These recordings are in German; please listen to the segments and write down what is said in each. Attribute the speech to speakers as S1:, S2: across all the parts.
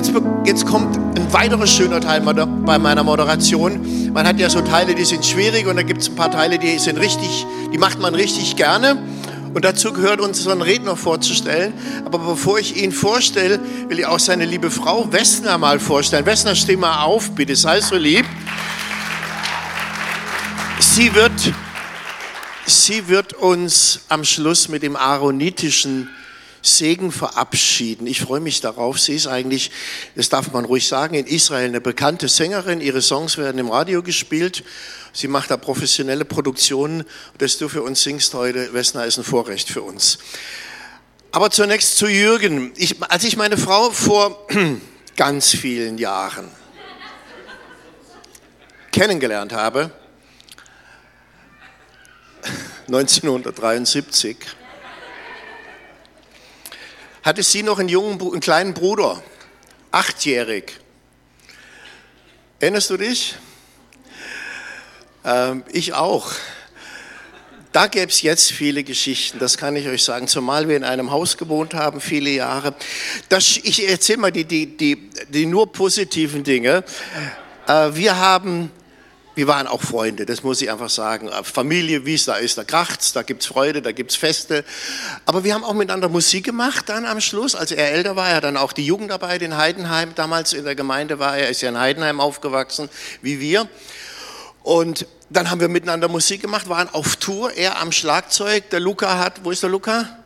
S1: Jetzt, jetzt, kommt ein weiterer schöner Teil bei meiner Moderation. Man hat ja so Teile, die sind schwierig und da gibt es ein paar Teile, die sind richtig, die macht man richtig gerne. Und dazu gehört unseren Redner vorzustellen. Aber bevor ich ihn vorstelle, will ich auch seine liebe Frau Wessner mal vorstellen. Wessner, steh mal auf, bitte, sei so lieb. Sie wird, sie wird uns am Schluss mit dem aaronitischen Segen verabschieden. Ich freue mich darauf. Sie ist eigentlich, das darf man ruhig sagen, in Israel eine bekannte Sängerin. Ihre Songs werden im Radio gespielt. Sie macht da professionelle Produktionen. Dass du für uns singst heute, Wessner, ist ein Vorrecht für uns. Aber zunächst zu Jürgen. Ich, als ich meine Frau vor ganz vielen Jahren kennengelernt habe, 1973, hatte sie noch einen jungen, einen kleinen Bruder, achtjährig. Erinnerst du dich? Ähm, ich auch. Da gäbe es jetzt viele Geschichten, das kann ich euch sagen, zumal wir in einem Haus gewohnt haben, viele Jahre. Das, ich erzähle mal die, die, die, die nur positiven Dinge. Äh, wir haben wir waren auch Freunde, das muss ich einfach sagen. Familie, wie es da ist, da kracht's, da gibt's Freude, da gibt's Feste. Aber wir haben auch miteinander Musik gemacht dann am Schluss. Als er älter war, er hat dann auch die Jugendarbeit in Heidenheim, damals in der Gemeinde war er, ist ja in Heidenheim aufgewachsen, wie wir. Und dann haben wir miteinander Musik gemacht, waren auf Tour, er am Schlagzeug, der Luca hat, wo ist der Luca?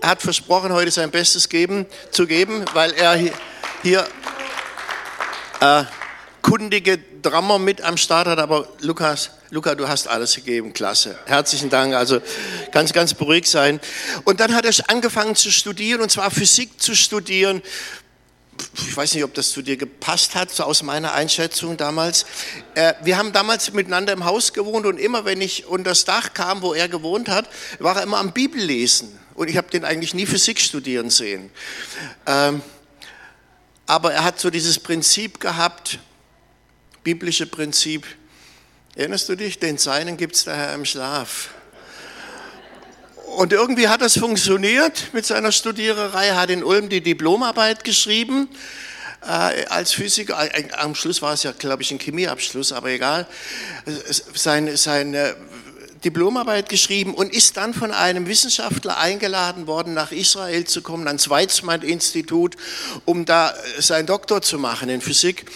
S1: Er hat versprochen, heute sein Bestes geben, zu geben, weil er hier, hier äh, kundige Drummer mit am Start hat, aber Lukas, Luca, du hast alles gegeben, klasse. Herzlichen Dank, also ganz, ganz beruhigt sein. Und dann hat er angefangen zu studieren, und zwar Physik zu studieren. Ich weiß nicht, ob das zu dir gepasst hat, so aus meiner Einschätzung damals. Äh, wir haben damals miteinander im Haus gewohnt und immer, wenn ich unter das Dach kam, wo er gewohnt hat, war er immer am Bibellesen. Und ich habe den eigentlich nie Physik studieren sehen. Ähm, aber er hat so dieses Prinzip gehabt, biblische Prinzip. Erinnerst du dich? Den Seinen gibt es daher im Schlaf. Und irgendwie hat das funktioniert mit seiner Studiererei, hat in Ulm die Diplomarbeit geschrieben äh, als Physiker. Äh, am Schluss war es ja, glaube ich, ein Chemieabschluss, aber egal. Seine, seine Diplomarbeit geschrieben und ist dann von einem Wissenschaftler eingeladen worden, nach Israel zu kommen, ans Weizmann-Institut, um da seinen Doktor zu machen in Physik.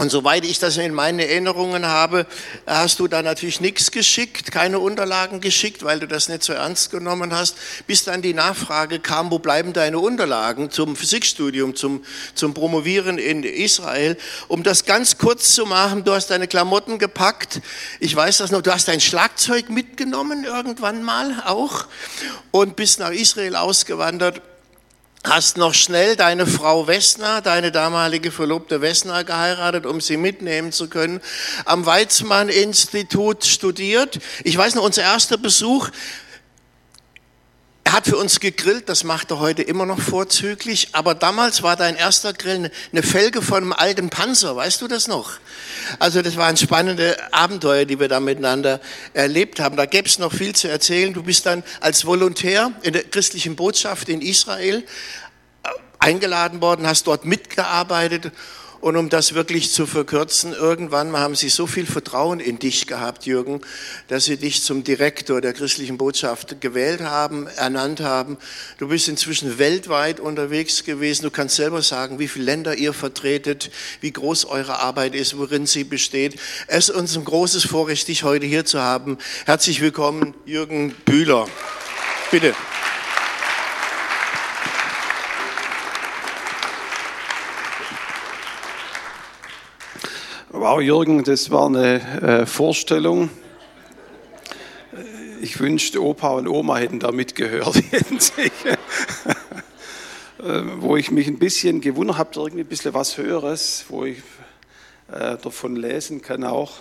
S1: Und soweit ich das in meinen Erinnerungen habe, hast du da natürlich nichts geschickt, keine Unterlagen geschickt, weil du das nicht so ernst genommen hast, bis dann die Nachfrage kam, wo bleiben deine Unterlagen zum Physikstudium, zum, zum Promovieren in Israel. Um das ganz kurz zu machen, du hast deine Klamotten gepackt, ich weiß das noch, du hast dein Schlagzeug mitgenommen irgendwann mal auch und bist nach Israel ausgewandert hast noch schnell deine Frau Wessner, deine damalige Verlobte Wessner geheiratet, um sie mitnehmen zu können, am Weizmann-Institut studiert. Ich weiß noch, unser erster Besuch, er hat für uns gegrillt, das macht er heute immer noch vorzüglich, aber damals war dein erster Grill eine Felge von einem alten Panzer, weißt du das noch? Also das waren spannende Abenteuer, die wir da miteinander erlebt haben. Da gäbe es noch viel zu erzählen. Du bist dann als Volontär in der christlichen Botschaft in Israel äh, eingeladen worden, hast dort mitgearbeitet und um das wirklich zu verkürzen, irgendwann haben sie so viel Vertrauen in dich gehabt, Jürgen, dass sie dich zum Direktor der christlichen Botschaft gewählt haben, ernannt haben. Du bist inzwischen weltweit unterwegs gewesen. Du kannst selber sagen, wie viele Länder ihr vertretet, wie groß eure Arbeit ist, worin sie besteht. Es ist uns ein großes Vorrecht, dich heute hier zu haben. Herzlich willkommen, Jürgen Bühler. Bitte.
S2: Wow, Jürgen, das war eine äh, Vorstellung. Ich wünschte, Opa und Oma hätten da mitgehört. äh, wo ich mich ein bisschen gewundert habe, irgendwie ein bisschen was Höheres, wo ich äh, davon lesen kann auch.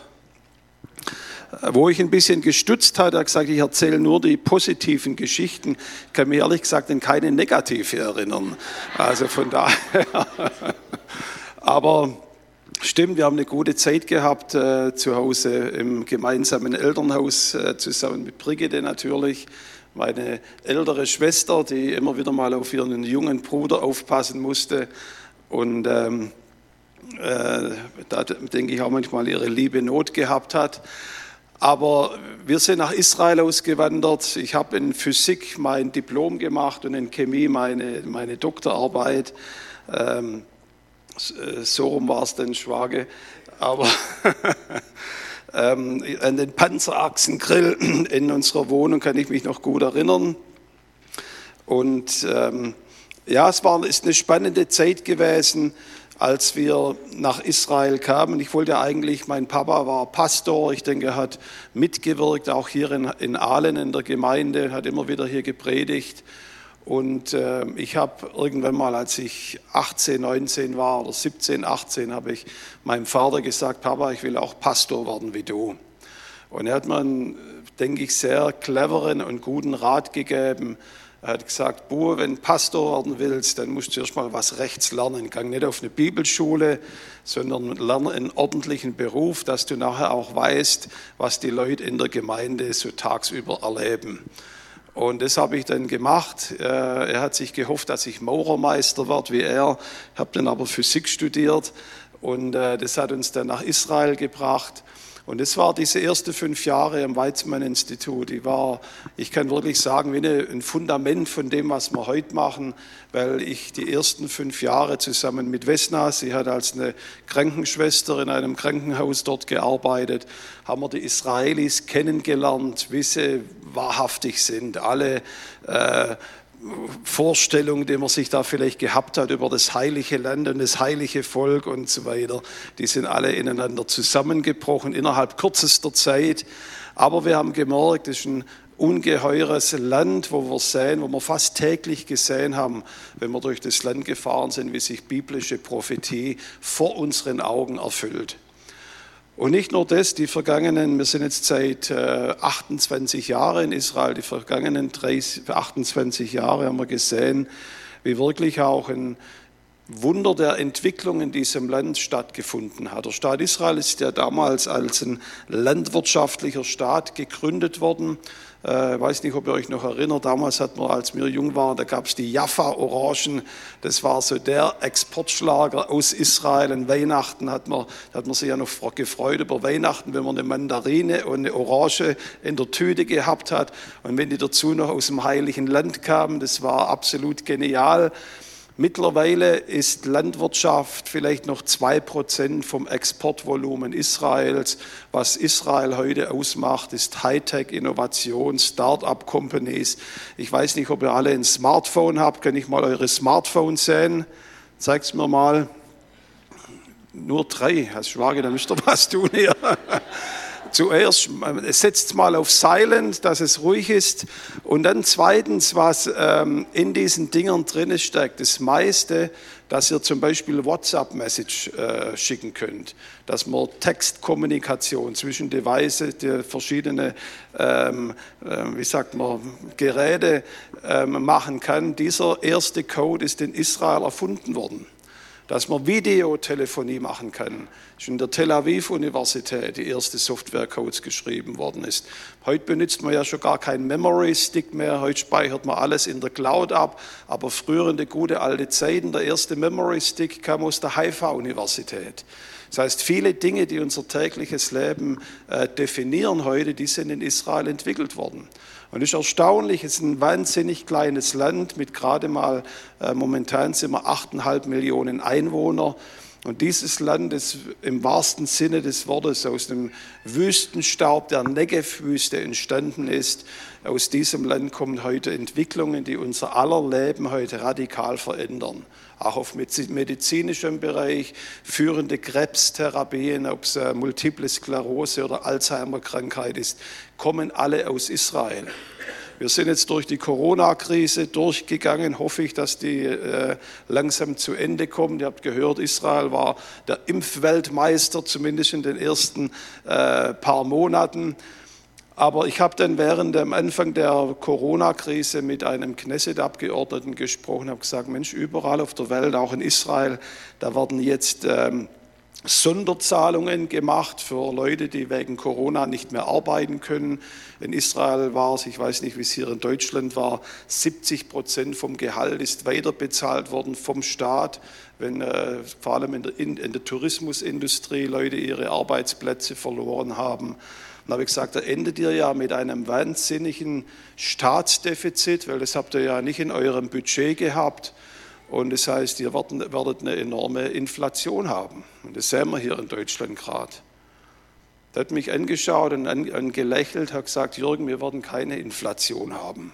S2: Äh, wo ich ein bisschen gestutzt hatte, hat gesagt, ich erzähle nur die positiven Geschichten, ich kann mich ehrlich gesagt an keine negative erinnern. Also von daher. Aber Stimmt, wir haben eine gute Zeit gehabt äh, zu Hause im gemeinsamen Elternhaus, äh, zusammen mit Brigitte natürlich. Meine ältere Schwester, die immer wieder mal auf ihren jungen Bruder aufpassen musste. und ähm, äh, da denke ich auch manchmal ihre liebe Not gehabt hat. Aber wir sind nach Israel ausgewandert. Ich habe in Physik mein Diplom gemacht und in Chemie meine, meine Doktorarbeit. Ähm, äh, so rum war es dann Schwage. Aber ähm, an den Panzerachsengrill in unserer Wohnung kann ich mich noch gut erinnern. Und ähm, ja, es war, ist eine spannende Zeit gewesen als wir nach Israel kamen. Ich wollte eigentlich, mein Papa war Pastor, ich denke, er hat mitgewirkt, auch hier in, in Aalen in der Gemeinde, hat immer wieder hier gepredigt. Und äh, ich habe irgendwann mal, als ich 18, 19 war oder 17, 18, habe ich meinem Vater gesagt, Papa, ich will auch Pastor werden wie du. Und er hat mir einen, denke ich, sehr cleveren und guten Rat gegeben, er hat gesagt, Bur, wenn Pastor werden willst, dann musst du erst mal was Rechts lernen. Gang nicht auf eine Bibelschule, sondern lerne einen ordentlichen Beruf, dass du nachher auch weißt, was die Leute in der Gemeinde so tagsüber erleben. Und das habe ich dann gemacht. Äh, er hat sich gehofft, dass ich Maurermeister werde wie er. Ich habe dann aber Physik studiert und äh, das hat uns dann nach Israel gebracht. Und es war diese ersten fünf Jahre am Weizmann-Institut. Ich war, ich kann wirklich sagen, wie ein Fundament von dem, was wir heute machen, weil ich die ersten fünf Jahre zusammen mit Vesna, sie hat als eine Krankenschwester in einem Krankenhaus dort gearbeitet, haben wir die Israelis kennengelernt, wie sie wahrhaftig sind. Alle äh, Vorstellungen, die man sich da vielleicht gehabt hat über das heilige Land und das heilige Volk und so weiter, die sind alle ineinander zusammengebrochen innerhalb kürzester Zeit. Aber wir haben gemerkt, es ist ein ungeheures Land, wo wir sehen, wo wir fast täglich gesehen haben, wenn wir durch das Land gefahren sind, wie sich biblische Prophetie vor unseren Augen erfüllt. Und nicht nur das, die vergangenen, wir sind jetzt seit 28 äh, Jahren in Israel, die vergangenen 30, 28 Jahre haben wir gesehen, wie wirklich auch ein Wunder der Entwicklung in diesem Land stattgefunden hat. Der Staat Israel ist ja damals als ein landwirtschaftlicher Staat gegründet worden ich äh, weiß nicht, ob ihr euch noch erinnert, damals hat man, als wir jung waren, da gab es die Jaffa-Orangen. Das war so der Exportschlager aus Israel. An Weihnachten hat man, hat man sich ja noch gefreut über Weihnachten, wenn man eine Mandarine und eine Orange in der Tüte gehabt hat. Und wenn die dazu noch aus dem Heiligen Land kamen, das war absolut genial. Mittlerweile ist Landwirtschaft vielleicht noch zwei Prozent vom Exportvolumen Israels. Was Israel heute ausmacht, ist Hightech, Innovation, Start-up-Companies. Ich weiß nicht, ob ihr alle ein Smartphone habt. Kann ich mal eure Smartphones sehen? Zeig's mir mal. Nur drei. Als Schwager, dann müsst ihr was tun hier zuerst setzt mal auf Silent, dass es ruhig ist. Und dann zweitens, was ähm, in diesen Dingern drin steckt, das meiste, dass ihr zum Beispiel WhatsApp-Message äh, schicken könnt, dass man Textkommunikation zwischen Devices, die verschiedene, ähm, äh, wie sagt man, Geräte ähm, machen kann. Dieser erste Code ist in Israel erfunden worden dass man Videotelefonie machen kann. Das ist in der Tel Aviv Universität die erste Softwarecodes geschrieben worden ist. Heute benutzt man ja schon gar keinen Memory Stick mehr, heute speichert man alles in der Cloud ab, aber früher in der gute alte Zeiten, der erste Memory Stick kam aus der Haifa Universität. Das heißt, viele Dinge, die unser tägliches Leben äh, definieren heute, die sind in Israel entwickelt worden. Und es ist erstaunlich, es ist ein wahnsinnig kleines Land mit gerade mal, äh, momentan sind wir 8,5 Millionen Einwohner. Und dieses Land ist im wahrsten Sinne des Wortes aus dem Wüstenstaub der Negev-Wüste entstanden ist. Aus diesem Land kommen heute Entwicklungen, die unser aller Leben heute radikal verändern. Auch auf medizinischem Bereich, führende Krebstherapien, ob es äh, Multiple Sklerose oder Alzheimer-Krankheit ist, kommen alle aus Israel. Wir sind jetzt durch die Corona-Krise durchgegangen, hoffe ich, dass die äh, langsam zu Ende kommt. Ihr habt gehört, Israel war der Impfweltmeister, zumindest in den ersten äh, paar Monaten. Aber ich habe dann während dem Anfang der Corona-Krise mit einem Knesset-Abgeordneten gesprochen, habe gesagt, Mensch, überall auf der Welt, auch in Israel, da werden jetzt ähm, Sonderzahlungen gemacht für Leute, die wegen Corona nicht mehr arbeiten können. In Israel war es, ich weiß nicht, wie es hier in Deutschland war, 70 Prozent vom Gehalt ist weiterbezahlt worden vom Staat, wenn äh, vor allem in der, in, in der, Tourismusindustrie Leute ihre Arbeitsplätze verloren haben. Dann habe ich gesagt, da endet ihr ja mit einem wahnsinnigen Staatsdefizit, weil das habt ihr ja nicht in eurem Budget gehabt. Und das heißt, ihr werdet eine enorme Inflation haben. Und das sehen wir hier in Deutschland gerade. Der hat mich angeschaut und angelächelt, hat gesagt, Jürgen, wir werden keine Inflation haben.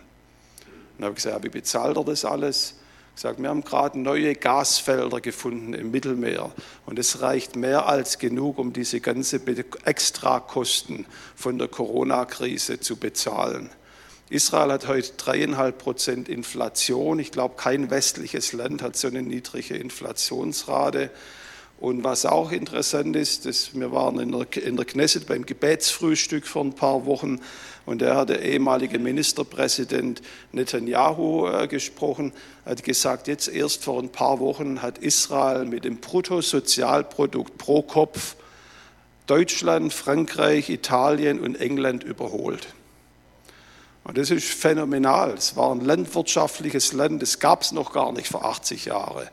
S2: Und habe ich gesagt, wie bezahlt er das alles? Gesagt, wir haben gerade neue Gasfelder gefunden im Mittelmeer und es reicht mehr als genug, um diese ganze Extrakosten von der Corona-Krise zu bezahlen. Israel hat heute dreieinhalb Prozent Inflation. Ich glaube, kein westliches Land hat so eine niedrige Inflationsrate. Und was auch interessant ist, dass wir waren in der, in der Knesset beim Gebetsfrühstück vor ein paar Wochen und da hat der ehemalige Ministerpräsident Netanyahu äh, gesprochen, hat gesagt, jetzt erst vor ein paar Wochen hat Israel mit dem Bruttosozialprodukt pro Kopf Deutschland, Frankreich, Italien und England überholt. Und das ist phänomenal. Es war ein landwirtschaftliches Land, das gab es noch gar nicht vor 80 Jahren.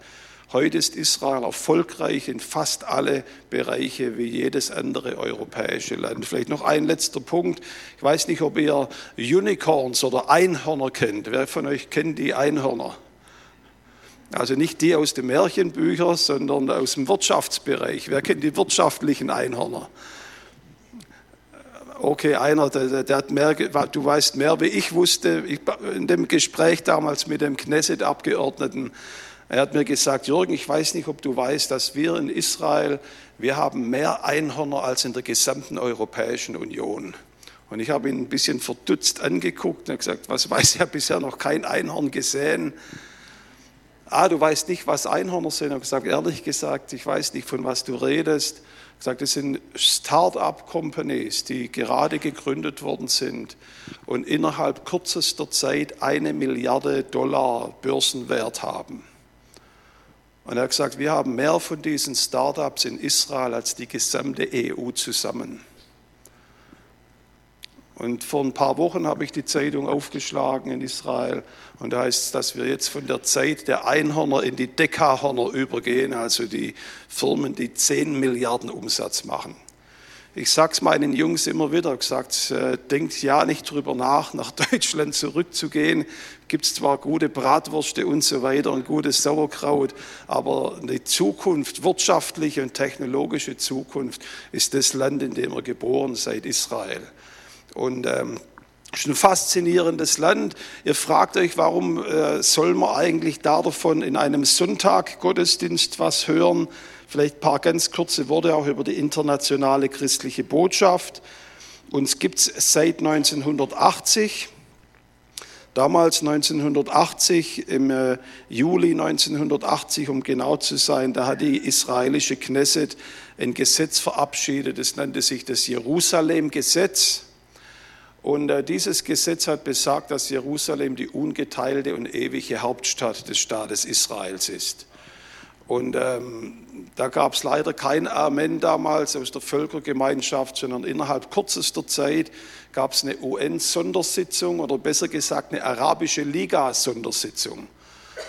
S2: Heute ist Israel erfolgreich in fast alle Bereiche wie jedes andere europäische Land. Vielleicht noch ein letzter Punkt. Ich weiß nicht, ob ihr Unicorns oder Einhörner kennt. Wer von euch kennt die Einhörner? Also nicht die aus den Märchenbüchern, sondern aus dem Wirtschaftsbereich. Wer kennt die wirtschaftlichen Einhörner? okay, einer, der, der, hat mehr, du weißt mehr, wie ich wusste, ich, in dem Gespräch damals mit dem Knesset-Abgeordneten, er hat mir gesagt, Jürgen, ich weiß nicht, ob du weißt, dass wir in Israel, wir haben mehr Einhörner als in der gesamten Europäischen Union. Und ich habe ihn ein bisschen verdutzt angeguckt und gesagt, was weiß ich, habe bisher noch kein Einhorn gesehen. Ah, du weißt nicht, was Einhörner sind. Ich habe gesagt, ehrlich gesagt, ich weiß nicht, von was du redest gesagt, das sind Start-up-Companies, die gerade gegründet worden sind und innerhalb kürzester Zeit eine Milliarde Dollar Börsenwert haben. Und er hat gesagt, wir haben mehr von diesen Start-ups in Israel als die gesamte EU zusammen. Und vor ein paar Wochen habe ich die Zeitung aufgeschlagen in Israel und da heißt es, dass wir jetzt von der Zeit der Einhörner in die Dekahörner übergehen, also die Firmen, die 10 Milliarden Umsatz machen. Ich sage es meinen Jungs immer wieder, gesagt, äh, denkt ja nicht drüber nach, nach Deutschland zurückzugehen. Gibt es zwar gute Bratwürste und so weiter und gutes Sauerkraut, aber die Zukunft, wirtschaftliche und technologische Zukunft, ist das Land, in dem ihr geboren seid, Israel. Und ähm, ist ein faszinierendes Land. Ihr fragt euch, warum äh, soll man eigentlich da davon in einem Sonntag Gottesdienst was hören? Vielleicht ein paar ganz kurze Worte auch über die internationale christliche Botschaft. Uns gibt es seit 1980. Damals 1980, im äh, Juli 1980, um genau zu sein, da hat die israelische Knesset ein Gesetz verabschiedet, das nannte sich das Jerusalem-Gesetz. Und äh, dieses Gesetz hat besagt, dass Jerusalem die ungeteilte und ewige Hauptstadt des Staates Israels ist. Und ähm, da gab es leider kein Amen damals aus der Völkergemeinschaft, sondern innerhalb kürzester Zeit gab es eine UN-Sondersitzung oder besser gesagt eine arabische Liga-Sondersitzung.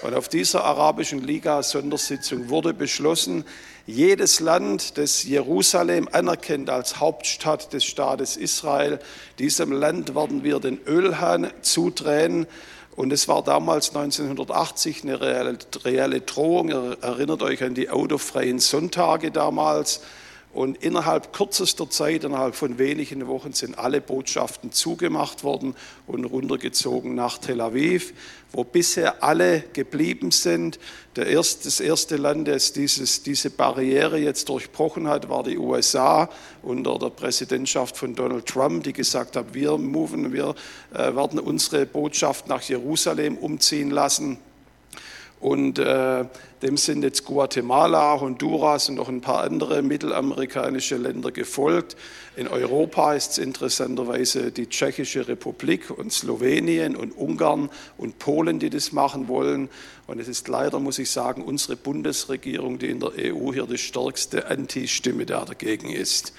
S2: Und auf dieser arabischen Liga-Sondersitzung wurde beschlossen, jedes Land, das Jerusalem anerkennt als Hauptstadt des Staates Israel, diesem Land werden wir den Ölhahn zudrehen. Und es war damals 1980 eine reelle, reelle Drohung. Erinnert euch an die autofreien Sonntage damals. Und innerhalb kürzester Zeit, innerhalb von wenigen Wochen, sind alle Botschaften zugemacht worden und runtergezogen nach Tel Aviv, wo bisher alle geblieben sind. Erste, das erste Land, das dieses, diese Barriere jetzt durchbrochen hat, war die USA unter der Präsidentschaft von Donald Trump, die gesagt hat, wir moven, wir äh, werden unsere Botschaft nach Jerusalem umziehen lassen. Und äh, dem sind jetzt Guatemala, Honduras und noch ein paar andere mittelamerikanische Länder gefolgt. In Europa ist es interessanterweise die Tschechische Republik und Slowenien und Ungarn und Polen, die das machen wollen. Und es ist leider, muss ich sagen, unsere Bundesregierung, die in der EU hier die stärkste Anti-Stimme dagegen ist.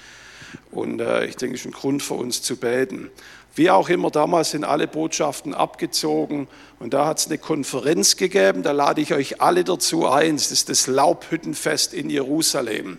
S2: Und äh, ich denke, es ist ein Grund für uns zu beten. Wie auch immer, damals sind alle Botschaften abgezogen und da hat es eine Konferenz gegeben, da lade ich euch alle dazu ein, das ist das Laubhüttenfest in Jerusalem.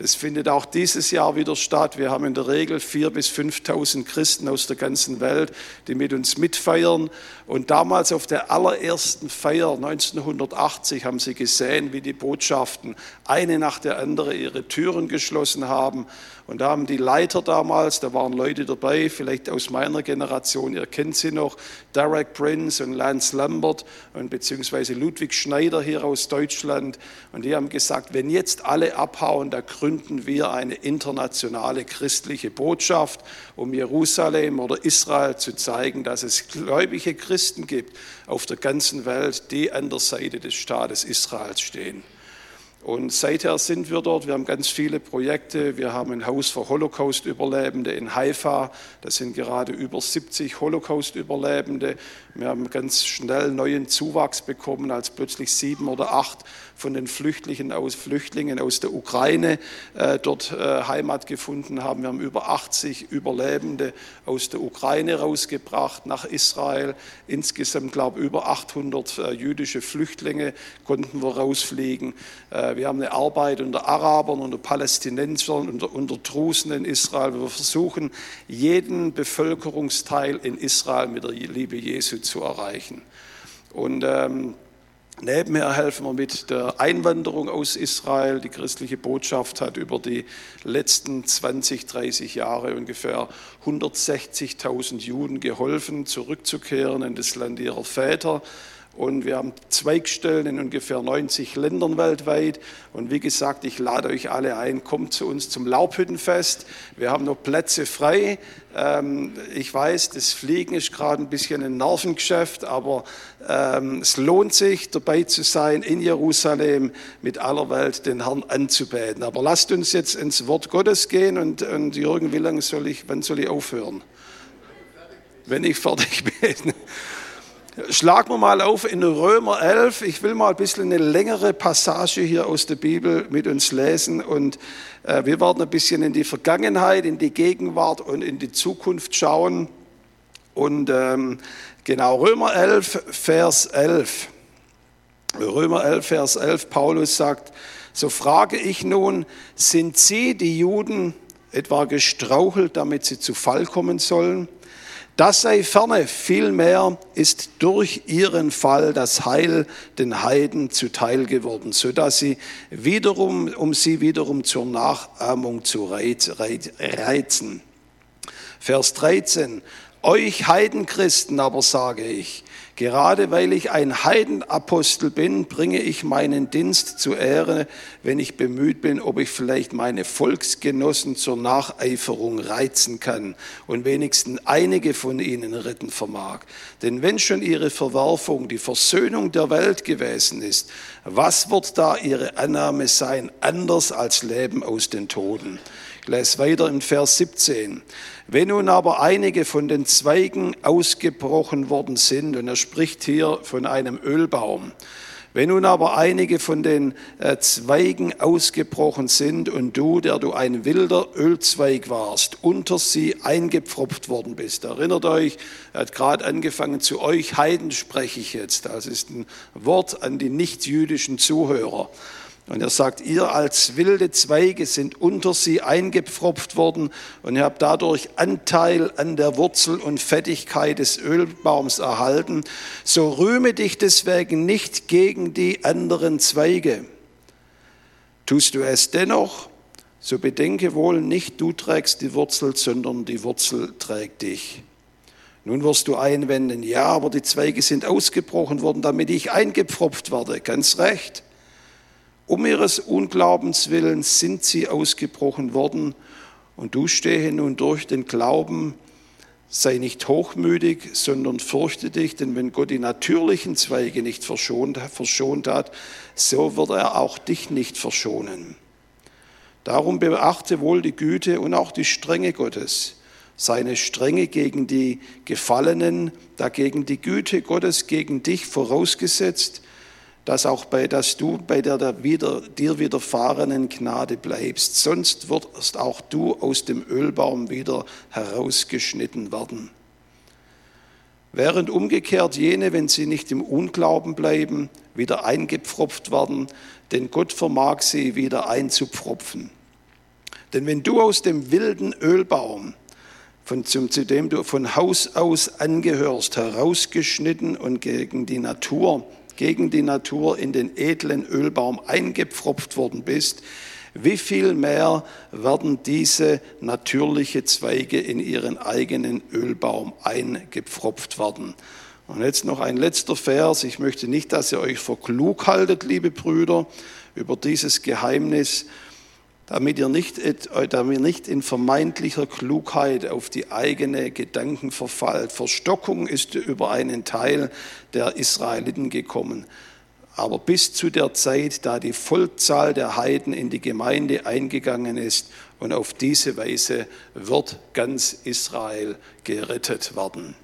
S2: Das findet auch dieses Jahr wieder statt. Wir haben in der Regel 4.000 bis 5.000 Christen aus der ganzen Welt, die mit uns mitfeiern. Und damals auf der allerersten Feier 1980 haben sie gesehen, wie die Botschaften eine nach der anderen ihre Türen geschlossen haben. Und da haben die Leiter damals, da waren Leute dabei, vielleicht aus meiner Generation, ihr kennt sie noch, Derek Prince und Lance Lambert und beziehungsweise Ludwig Schneider hier aus Deutschland. Und die haben gesagt, wenn jetzt alle abhauen, da gründen wir eine internationale christliche Botschaft, um Jerusalem oder Israel zu zeigen, dass es gläubige Christen gibt auf der ganzen Welt, die an der Seite des Staates Israels stehen. Und seither sind wir dort. Wir haben ganz viele Projekte. Wir haben ein Haus für Holocaust-Überlebende in Haifa. Das sind gerade über 70 Holocaust-Überlebende. Wir haben ganz schnell neuen Zuwachs bekommen, als plötzlich sieben oder acht von den Flüchtlingen aus, Flüchtlingen aus der Ukraine äh, dort äh, Heimat gefunden haben. Wir haben über 80 Überlebende aus der Ukraine rausgebracht nach Israel. Insgesamt, glaube ich, über 800 äh, jüdische Flüchtlinge konnten wir rausfliegen. Äh, wir haben eine Arbeit unter Arabern, unter Palästinensern, unter, unter Drusen in Israel. Wir versuchen, jeden Bevölkerungsteil in Israel mit der Liebe Jesu zu erreichen. Und ähm, Nebenher helfen wir mit der Einwanderung aus Israel. Die christliche Botschaft hat über die letzten 20, 30 Jahre ungefähr 160.000 Juden geholfen, zurückzukehren in das Land ihrer Väter. Und wir haben Zweigstellen in ungefähr 90 Ländern weltweit. Und wie gesagt, ich lade euch alle ein, kommt zu uns zum Laubhüttenfest. Wir haben noch Plätze frei. Ähm, ich weiß, das Fliegen ist gerade ein bisschen ein Nervengeschäft, aber ähm, es lohnt sich, dabei zu sein, in Jerusalem mit aller Welt den Herrn anzubeten. Aber lasst uns jetzt ins Wort Gottes gehen und, und Jürgen, wie lange soll ich, wann soll ich aufhören? Wenn ich fertig bin. Schlagen wir mal auf in Römer 11. Ich will mal ein bisschen eine längere Passage hier aus der Bibel mit uns lesen und äh, wir werden ein bisschen in die Vergangenheit, in die Gegenwart und in die Zukunft schauen. Und ähm, genau, Römer 11, Vers 11. Römer 11, Vers 11, Paulus sagt, so frage ich nun, sind Sie, die Juden, etwa gestrauchelt, damit sie zu Fall kommen sollen? Das sei ferne, vielmehr ist durch ihren Fall das Heil den Heiden zuteil geworden, sodass sie wiederum, um sie wiederum zur Nachahmung zu reizen. Vers 13. Euch Heidenchristen aber sage ich, Gerade weil ich ein Heidenapostel bin, bringe ich meinen Dienst zur Ehre, wenn ich bemüht bin, ob ich vielleicht meine Volksgenossen zur Nacheiferung reizen kann und wenigstens einige von ihnen retten vermag. Denn wenn schon ihre Verwerfung die Versöhnung der Welt gewesen ist, was wird da ihre Annahme sein, anders als Leben aus den Toden? Ich lese weiter im Vers 17. Wenn nun aber einige von den Zweigen ausgebrochen worden sind, und er spricht hier von einem Ölbaum, wenn nun aber einige von den äh, Zweigen ausgebrochen sind und du, der du ein wilder Ölzweig warst, unter sie eingepfropft worden bist, erinnert euch, er hat gerade angefangen, zu euch Heiden spreche ich jetzt, das ist ein Wort an die nichtjüdischen Zuhörer. Und er sagt, ihr als wilde Zweige sind unter sie eingepfropft worden und ihr habt dadurch Anteil an der Wurzel und Fettigkeit des Ölbaums erhalten. So rühme dich deswegen nicht gegen die anderen Zweige. Tust du es dennoch, so bedenke wohl, nicht du trägst die Wurzel, sondern die Wurzel trägt dich. Nun wirst du einwenden, ja, aber die Zweige sind ausgebrochen worden, damit ich eingepfropft werde. Ganz recht. Um ihres Unglaubens willen sind sie ausgebrochen worden. Und du stehe nun durch den Glauben. Sei nicht hochmütig, sondern fürchte dich, denn wenn Gott die natürlichen Zweige nicht verschont, verschont hat, so wird er auch dich nicht verschonen. Darum beachte wohl die Güte und auch die Strenge Gottes, seine Strenge gegen die Gefallenen, dagegen die Güte Gottes gegen dich vorausgesetzt, dass auch bei, dass du bei der, der wieder, dir widerfahrenen Gnade bleibst. Sonst wirst auch du aus dem Ölbaum wieder herausgeschnitten werden. Während umgekehrt jene, wenn sie nicht im Unglauben bleiben, wieder eingepfropft werden, denn Gott vermag sie wieder einzupfropfen. Denn wenn du aus dem wilden Ölbaum, von, zum, zu dem du von Haus aus angehörst, herausgeschnitten und gegen die Natur gegen die Natur in den edlen Ölbaum eingepfropft worden bist, wie viel mehr werden diese natürliche Zweige in ihren eigenen Ölbaum eingepfropft werden. Und jetzt noch ein letzter Vers. Ich möchte nicht, dass ihr euch für klug haltet, liebe Brüder, über dieses Geheimnis damit ihr nicht, damit ihr nicht in vermeintlicher Klugheit auf die eigene Gedanken verfallt. Verstockung ist über einen Teil der Israeliten gekommen. Aber bis zu der Zeit, da die Vollzahl der Heiden in die Gemeinde eingegangen ist, und auf diese Weise wird ganz Israel gerettet werden.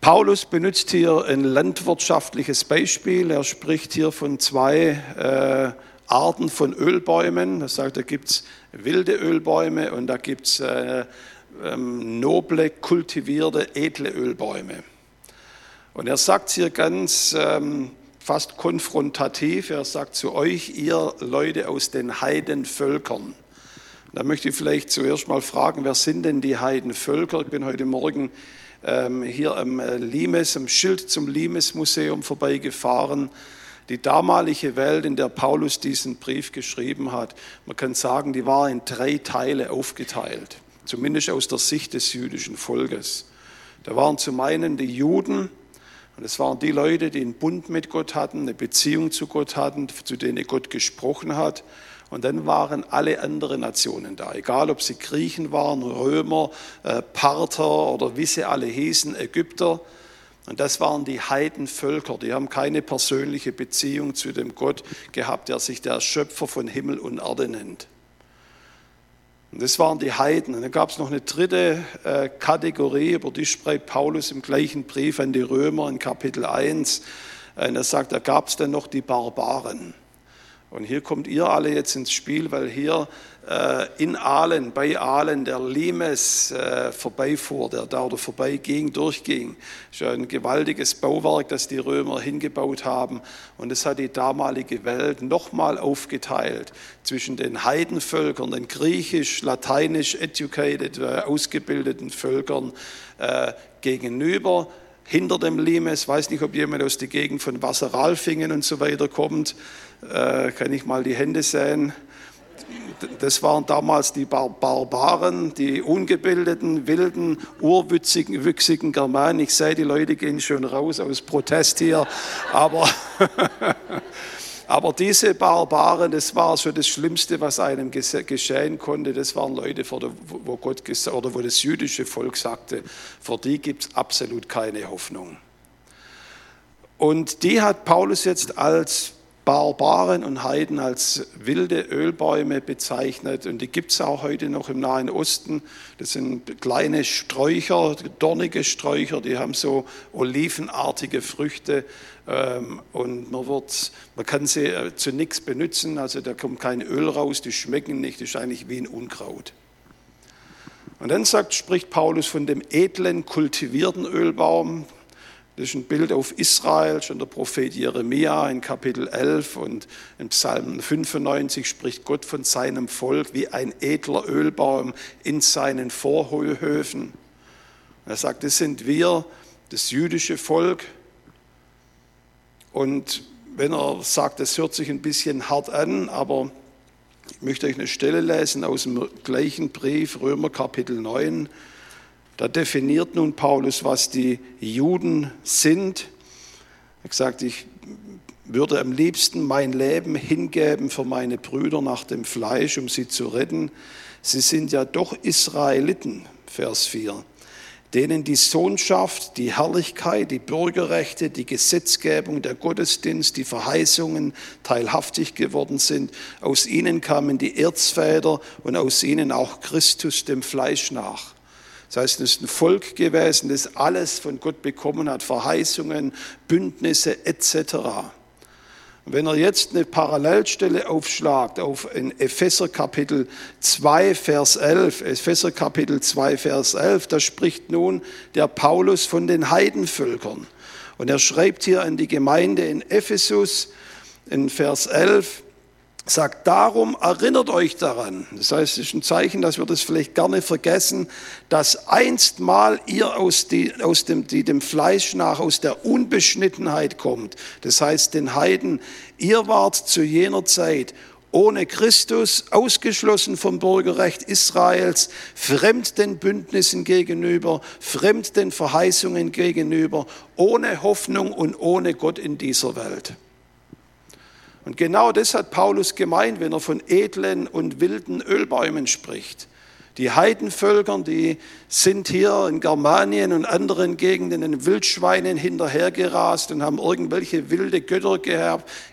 S2: Paulus benutzt hier ein landwirtschaftliches Beispiel. Er spricht hier von zwei äh, Arten von Ölbäumen. Er sagt, da gibt es wilde Ölbäume und da gibt es äh, ähm, noble, kultivierte, edle Ölbäume. Und er sagt hier ganz ähm, fast konfrontativ, er sagt zu euch, ihr Leute aus den Heidenvölkern. Da möchte ich vielleicht zuerst mal fragen, wer sind denn die Heidenvölker? Ich bin heute Morgen hier am äh, Limes, am Schild zum Limes-Museum vorbeigefahren. Die damalige Welt, in der Paulus diesen Brief geschrieben hat, man kann sagen, die war in drei Teile aufgeteilt, zumindest aus der Sicht des jüdischen Volkes. Da waren zum einen die Juden, und es waren die Leute, die einen Bund mit Gott hatten, eine Beziehung zu Gott hatten, zu denen Gott gesprochen hat. Und dann waren alle anderen Nationen da, egal ob sie Griechen waren, Römer, äh, Parther oder wie sie alle hießen, Ägypter. Und das waren die Heidenvölker, die haben keine persönliche Beziehung zu dem Gott gehabt, der sich der Schöpfer von Himmel und Erde nennt. Und das waren die Heiden. Und dann gab es noch eine dritte äh, Kategorie, über die schreibt Paulus im gleichen Brief an die Römer in Kapitel 1. Und er sagt, da gab es dann noch die Barbaren. Und hier kommt ihr alle jetzt ins Spiel, weil hier äh, in Aalen, bei Aalen, der Limes äh, vorbeifuhr, der da oder vorbeiging, durchging. Das ist ein gewaltiges Bauwerk, das die Römer hingebaut haben. Und es hat die damalige Welt nochmal aufgeteilt zwischen den Heidenvölkern, den griechisch, lateinisch educated, äh, ausgebildeten Völkern äh, gegenüber hinter dem Limes. Weiß nicht, ob jemand aus der Gegend von Wasseralfingen und so weiter kommt. Äh, kann ich mal die Hände sehen? Das waren damals die Barbaren, die ungebildeten, wilden, urwüchsigen wüchsigen Germanen. Ich sehe, die Leute gehen schon raus aus Protest hier. Aber, aber diese Barbaren, das war so das Schlimmste, was einem geschehen konnte. Das waren Leute, wo Gott oder wo das jüdische Volk sagte, vor die gibt es absolut keine Hoffnung. Und die hat Paulus jetzt als Barbaren und Heiden als wilde Ölbäume bezeichnet. Und die gibt es auch heute noch im Nahen Osten. Das sind kleine Sträucher, dornige Sträucher, die haben so olivenartige Früchte. Ähm, und man, wird, man kann sie äh, zu nichts benutzen, also da kommt kein Öl raus, die schmecken nicht, das ist eigentlich wie ein Unkraut. Und dann sagt, spricht Paulus von dem edlen, kultivierten Ölbaum, das ist ein Bild auf Israel, schon der Prophet Jeremia in Kapitel 11 und im Psalm 95 spricht Gott von seinem Volk wie ein edler Ölbaum in seinen Vorhöfen. Er sagt, das sind wir, das jüdische Volk. Und wenn er sagt, das hört sich ein bisschen hart an, aber ich möchte euch eine Stelle lesen aus dem gleichen Brief, Römer Kapitel 9. Da definiert nun Paulus, was die Juden sind. Er gesagt, ich würde am liebsten mein Leben hingeben für meine Brüder nach dem Fleisch, um sie zu retten. Sie sind ja doch Israeliten, Vers 4, denen die Sohnschaft, die Herrlichkeit, die Bürgerrechte, die Gesetzgebung, der Gottesdienst, die Verheißungen teilhaftig geworden sind. Aus ihnen kamen die Erzväter und aus ihnen auch Christus dem Fleisch nach. Das heißt, es ist ein Volk gewesen, das alles von Gott bekommen hat, Verheißungen, Bündnisse etc. Wenn er jetzt eine Parallelstelle aufschlagt auf in Epheser Kapitel 2, Vers 11, Epheser Kapitel 2, Vers 11, da spricht nun der Paulus von den Heidenvölkern. Und er schreibt hier an die Gemeinde in Ephesus in Vers 11, sagt, darum erinnert euch daran. Das heißt, es ist ein Zeichen, dass wir das vielleicht gerne vergessen, dass einstmal ihr aus, die, aus dem, die dem Fleisch nach, aus der Unbeschnittenheit kommt. Das heißt, den Heiden, ihr wart zu jener Zeit ohne Christus, ausgeschlossen vom Bürgerrecht Israels, fremd den Bündnissen gegenüber, fremd den Verheißungen gegenüber, ohne Hoffnung und ohne Gott in dieser Welt. Und genau das hat Paulus gemeint, wenn er von edlen und wilden Ölbäumen spricht. Die Heidenvölker, die sind hier in Germanien und anderen Gegenden den Wildschweinen hinterhergerast und haben irgendwelche wilde Götter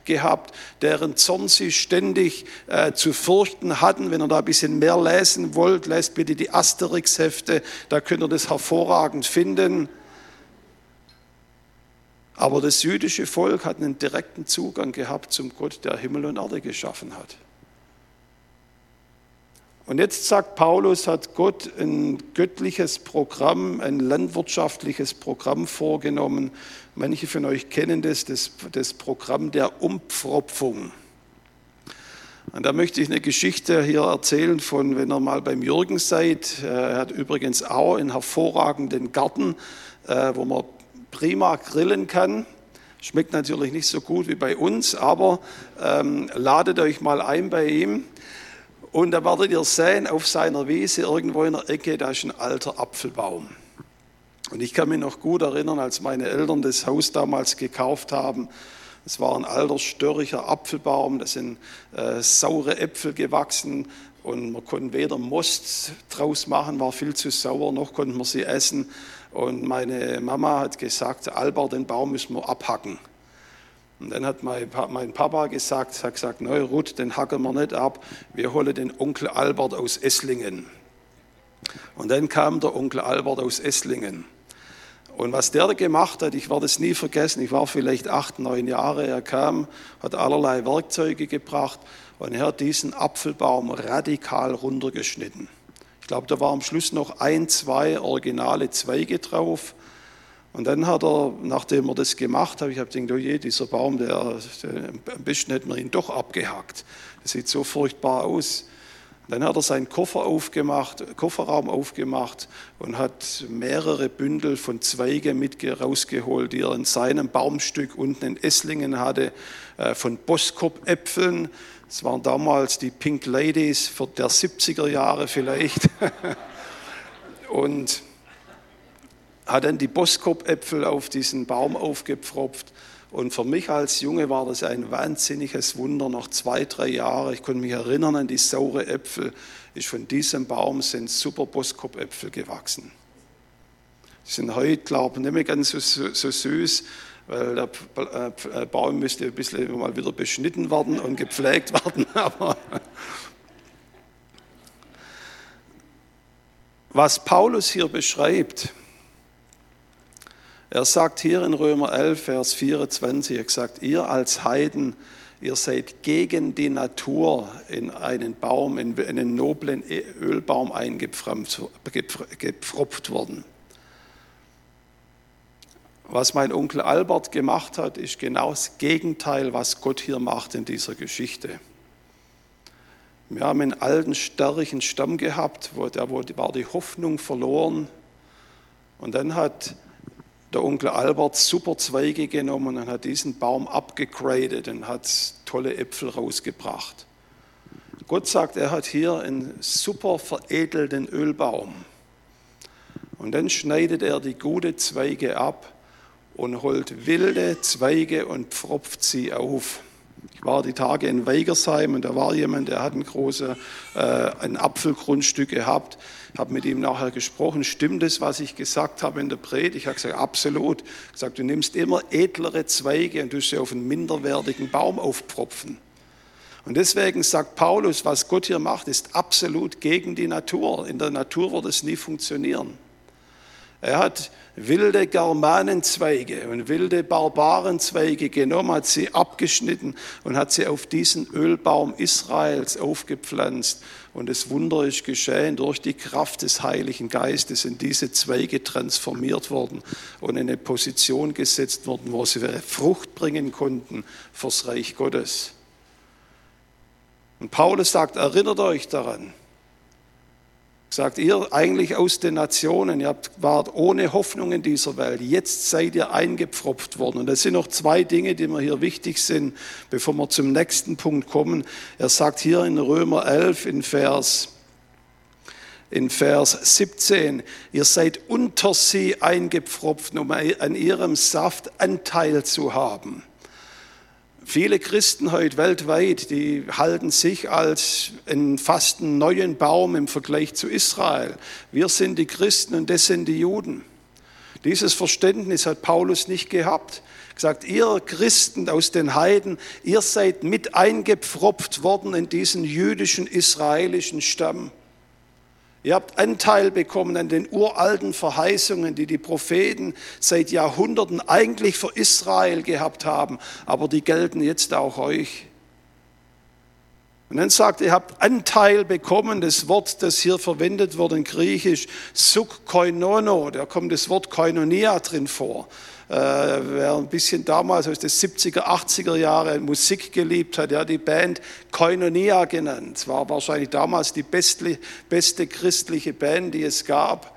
S2: gehabt, deren Zorn sie ständig äh, zu fürchten hatten. Wenn ihr da ein bisschen mehr lesen wollt, lest bitte die Asterix-Hefte, da könnt ihr das hervorragend finden. Aber das jüdische Volk hat einen direkten Zugang gehabt zum Gott, der Himmel und Erde geschaffen hat. Und jetzt sagt Paulus, hat Gott ein göttliches Programm, ein landwirtschaftliches Programm vorgenommen. Manche von euch kennen das, das, das Programm der Umpfropfung. Und da möchte ich eine Geschichte hier erzählen von, wenn ihr mal beim Jürgen seid. Er hat übrigens auch einen hervorragenden Garten, äh, wo man prima grillen kann. Schmeckt natürlich nicht so gut wie bei uns, aber ähm, ladet euch mal ein bei ihm. Und da werdet ihr sehen, auf seiner Wiese irgendwo in der Ecke, da ist ein alter Apfelbaum. Und ich kann mich noch gut erinnern, als meine Eltern das Haus damals gekauft haben. Es war ein alter, störriger Apfelbaum, da sind äh, saure Äpfel gewachsen und man konnte weder Most draus machen, war viel zu sauer, noch konnte man sie essen. Und meine Mama hat gesagt, Albert, den Baum müssen wir abhacken. Und dann hat mein Papa gesagt, hat gesagt, nein, Ruth, den hacken wir nicht ab, wir holen den Onkel Albert aus Esslingen. Und dann kam der Onkel Albert aus Esslingen. Und was der gemacht hat, ich werde es nie vergessen, ich war vielleicht acht, neun Jahre, er kam, hat allerlei Werkzeuge gebracht und er hat diesen Apfelbaum radikal runtergeschnitten. Ich glaube, da war am Schluss noch ein, zwei originale Zweige drauf. Und dann hat er, nachdem er das gemacht hat, ich habe gedacht, oh je, dieser Baum, der, der, am besten hätten wir ihn doch abgehackt. Das sieht so furchtbar aus. Dann hat er seinen Koffer aufgemacht, Kofferraum aufgemacht und hat mehrere Bündel von Zweigen mit rausgeholt, die er in seinem Baumstück unten in Esslingen hatte, äh, von Boskop-Äpfeln, es waren damals die Pink Ladies der 70er Jahre vielleicht. Und hat dann die Boskop-Äpfel auf diesen Baum aufgepfropft. Und für mich als Junge war das ein wahnsinniges Wunder. Noch zwei, drei Jahre, ich konnte mich erinnern an die saure Äpfel, ist von diesem Baum sind super Boskop-Äpfel gewachsen. Die sind heute, glaube ich, nicht mehr ganz so, so, so süß, weil der äh, äh, Baum müsste ein bisschen mal wieder beschnitten werden und gepflegt werden. Aber was Paulus hier beschreibt, er sagt hier in Römer 11, Vers 24, er sagt, ihr als Heiden, ihr seid gegen die Natur in einen Baum, in einen noblen Ölbaum eingepfropft worden. Was mein Onkel Albert gemacht hat, ist genau das Gegenteil, was Gott hier macht in dieser Geschichte. Wir haben einen alten, stärrigen Stamm gehabt, wo da war die Hoffnung verloren. Und dann hat der Onkel Albert super Zweige genommen und hat diesen Baum abgegradet und hat tolle Äpfel rausgebracht. Gott sagt, er hat hier einen super veredelten Ölbaum. Und dann schneidet er die gute Zweige ab und holt wilde Zweige und pfropft sie auf. Ich war die Tage in Weigersheim und da war jemand, der hat ein großes äh, ein Apfelgrundstück gehabt. Ich habe mit ihm nachher gesprochen. Stimmt es, was ich gesagt habe in der Predigt? Ich habe gesagt, absolut. Ich gesagt, du nimmst immer edlere Zweige und du sie auf einen minderwertigen Baum aufpropfen. Und deswegen sagt Paulus, was Gott hier macht, ist absolut gegen die Natur. In der Natur wird es nie funktionieren. Er hat wilde Germanenzweige und wilde Barbarenzweige genommen, hat sie abgeschnitten und hat sie auf diesen Ölbaum Israels aufgepflanzt. Und das Wunder ist geschehen, durch die Kraft des Heiligen Geistes sind diese Zweige transformiert worden und in eine Position gesetzt worden, wo sie Frucht bringen konnten fürs Reich Gottes. Und Paulus sagt, erinnert euch daran, Sagt ihr eigentlich aus den Nationen, ihr wart ohne Hoffnung in dieser Welt, jetzt seid ihr eingepfropft worden. Und das sind noch zwei Dinge, die mir hier wichtig sind, bevor wir zum nächsten Punkt kommen. Er sagt hier in Römer 11 in Vers in Vers 17, ihr seid unter sie eingepfropft, um an ihrem Saft Anteil zu haben. Viele Christen heute weltweit, die halten sich als einen fast neuen Baum im Vergleich zu Israel. Wir sind die Christen und das sind die Juden. Dieses Verständnis hat Paulus nicht gehabt. Er gesagt, ihr Christen aus den Heiden, ihr seid mit eingepfropft worden in diesen jüdischen, israelischen Stamm. Ihr habt Anteil bekommen an den uralten Verheißungen, die die Propheten seit Jahrhunderten eigentlich für Israel gehabt haben, aber die gelten jetzt auch euch. Und dann sagt, ihr habt Anteil bekommen, das Wort, das hier verwendet wird in Griechisch, suk koinono, da kommt das Wort koinonia drin vor. Äh, wer ein bisschen damals aus den 70er, 80er Jahren Musik geliebt hat, ja, die Band Koinonia genannt. War wahrscheinlich damals die beste, beste christliche Band, die es gab.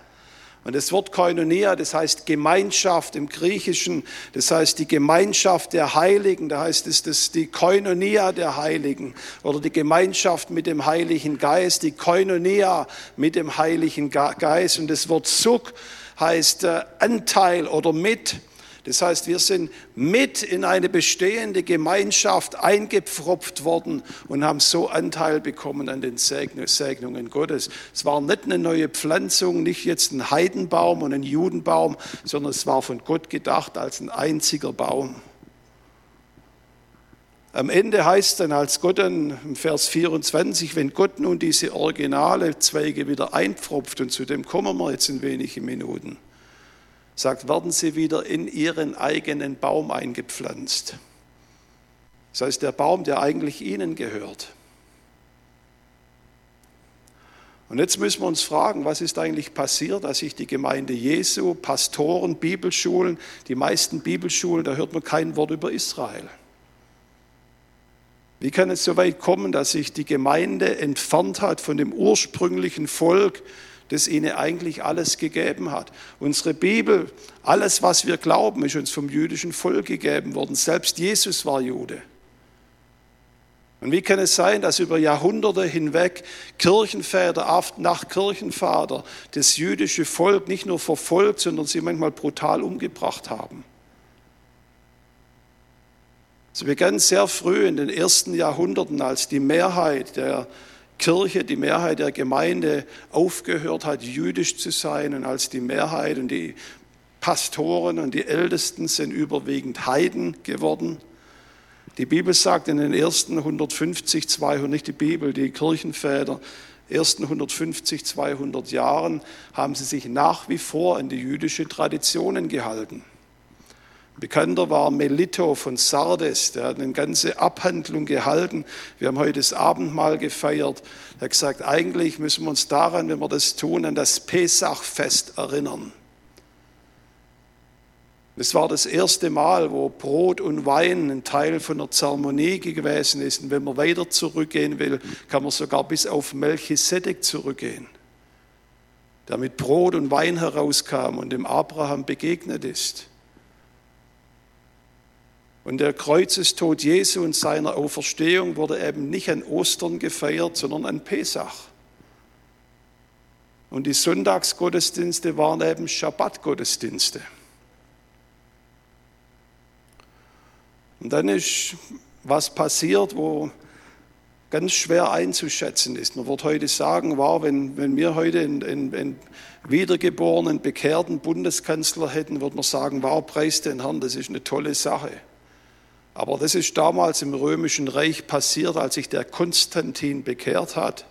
S2: Und das Wort Koinonia, das heißt Gemeinschaft im Griechischen, das heißt die Gemeinschaft der Heiligen, da heißt es das die Koinonia der Heiligen oder die Gemeinschaft mit dem Heiligen Geist, die Koinonia mit dem Heiligen Geist. Und das Wort Suk heißt äh, Anteil oder mit. Das heißt, wir sind mit in eine bestehende Gemeinschaft eingepfropft worden und haben so Anteil bekommen an den Segnungen Gottes. Es war nicht eine neue Pflanzung, nicht jetzt ein Heidenbaum und ein Judenbaum, sondern es war von Gott gedacht als ein einziger Baum. Am Ende heißt dann als Gott dann im Vers 24, wenn Gott nun diese originale Zweige wieder einpfropft, und zu dem kommen wir jetzt in wenigen Minuten, sagt, werden sie wieder in ihren eigenen Baum eingepflanzt. Das heißt, der Baum, der eigentlich ihnen gehört. Und jetzt müssen wir uns fragen, was ist eigentlich passiert, als sich die Gemeinde Jesu, Pastoren, Bibelschulen, die meisten Bibelschulen, da hört man kein Wort über Israel. Wie kann es so weit kommen, dass sich die Gemeinde entfernt hat von dem ursprünglichen Volk, das ihnen eigentlich alles gegeben hat. Unsere Bibel, alles, was wir glauben, ist uns vom jüdischen Volk gegeben worden. Selbst Jesus war Jude. Und wie kann es sein, dass über Jahrhunderte hinweg Kirchenväter nach Kirchenvater das jüdische Volk nicht nur verfolgt, sondern sie manchmal brutal umgebracht haben? Es begann sehr früh in den ersten Jahrhunderten, als die Mehrheit der Kirche, die Mehrheit der Gemeinde aufgehört hat, jüdisch zu sein und als die Mehrheit und die Pastoren und die Ältesten sind überwiegend Heiden geworden. Die Bibel sagt in den ersten 150, 200, nicht die Bibel, die Kirchenväter, ersten 150, 200 Jahren haben sie sich nach wie vor an die jüdische Traditionen gehalten. Bekannter war Melito von Sardes, der hat eine ganze Abhandlung gehalten. Wir haben heute das Abendmahl gefeiert. Er hat gesagt, eigentlich müssen wir uns daran, wenn wir das tun, an das Pesachfest erinnern. Es war das erste Mal, wo Brot und Wein ein Teil von der Zeremonie gewesen ist. Und wenn man weiter zurückgehen will, kann man sogar bis auf Melchisedek zurückgehen, der mit Brot und Wein herauskam und dem Abraham begegnet ist. Und der Kreuzestod Jesu und seiner Auferstehung wurde eben nicht an Ostern gefeiert, sondern an Pesach. Und die Sonntagsgottesdienste waren eben Schabbatgottesdienste. Und dann ist was passiert, wo ganz schwer einzuschätzen ist. Man wird heute sagen, wow, wenn, wenn wir heute einen, einen, einen wiedergeborenen, bekehrten Bundeskanzler hätten, würde man sagen, wow, preis den Herrn, das ist eine tolle Sache. Aber das ist damals im Römischen Reich passiert, als sich der Konstantin bekehrt hat.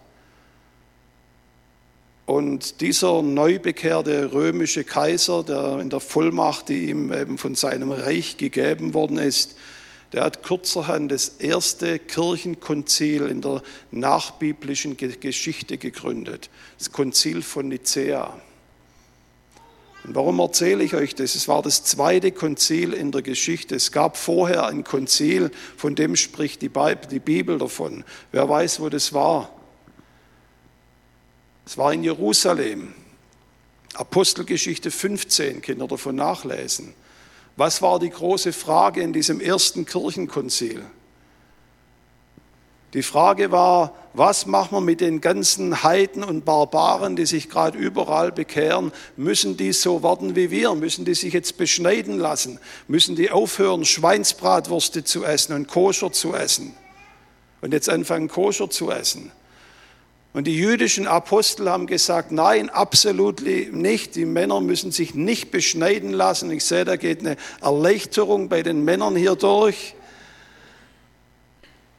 S2: Und dieser neu bekehrte römische Kaiser, der in der Vollmacht, die ihm eben von seinem Reich gegeben worden ist, der hat kurzerhand das erste Kirchenkonzil in der nachbiblischen Geschichte gegründet, das Konzil von Nicäa. Und warum erzähle ich euch das? Es war das zweite Konzil in der Geschichte. Es gab vorher ein Konzil, von dem spricht die Bibel davon. Wer weiß, wo das war? Es war in Jerusalem. Apostelgeschichte 15, Kinder davon nachlesen. Was war die große Frage in diesem ersten Kirchenkonzil? Die Frage war, was machen wir mit den ganzen Heiden und Barbaren, die sich gerade überall bekehren? Müssen die so werden wie wir? Müssen die sich jetzt beschneiden lassen? Müssen die aufhören, Schweinsbratwürste zu essen und Koscher zu essen? Und jetzt anfangen, Koscher zu essen? Und die jüdischen Apostel haben gesagt, nein, absolut nicht. Die Männer müssen sich nicht beschneiden lassen. Ich sehe, da geht eine Erleichterung bei den Männern hier durch.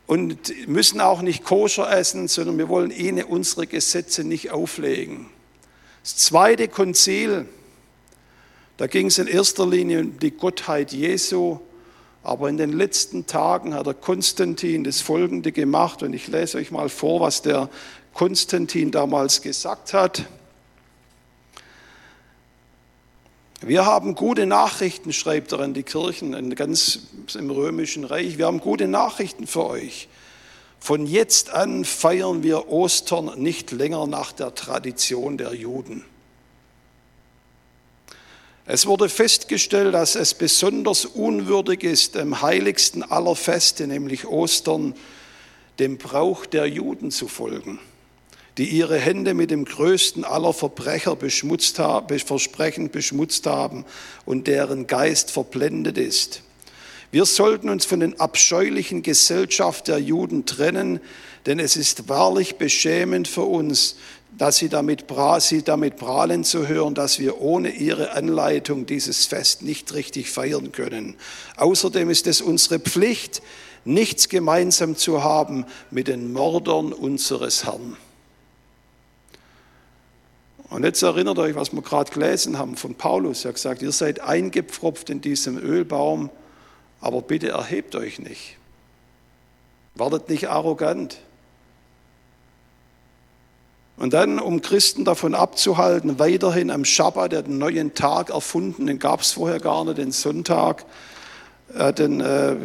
S2: Und müssen auch nicht koscher essen, sondern wir wollen ihnen unsere Gesetze nicht auflegen. Das zweite Konzil, da ging es in erster Linie um die Gottheit Jesu. Aber in den letzten Tagen hat der Konstantin das Folgende gemacht und ich lese euch mal vor, was der Konstantin damals gesagt hat. Wir haben gute Nachrichten, schreibt er an die Kirchen ganz im römischen Reich. Wir haben gute Nachrichten für euch. Von jetzt an feiern wir Ostern nicht länger nach der Tradition der Juden. Es wurde festgestellt, dass es besonders unwürdig ist, dem heiligsten aller Feste, nämlich Ostern, dem Brauch der Juden zu folgen die ihre Hände mit dem größten aller Verbrecher beschmutzt haben, Versprechen beschmutzt haben und deren Geist verblendet ist. Wir sollten uns von den abscheulichen Gesellschaft der Juden trennen, denn es ist wahrlich beschämend für uns, dass sie damit, sie damit prahlen zu hören, dass wir ohne ihre Anleitung dieses Fest nicht richtig feiern können. Außerdem ist es unsere Pflicht, nichts gemeinsam zu haben mit den Mördern unseres Herrn. Und jetzt erinnert euch, was wir gerade gelesen haben von Paulus. Er hat gesagt, ihr seid eingepfropft in diesem Ölbaum, aber bitte erhebt euch nicht. Wartet nicht arrogant. Und dann, um Christen davon abzuhalten, weiterhin am Schabbat, der den neuen Tag erfunden, den gab es vorher gar nicht, den Sonntag, hat, den, äh,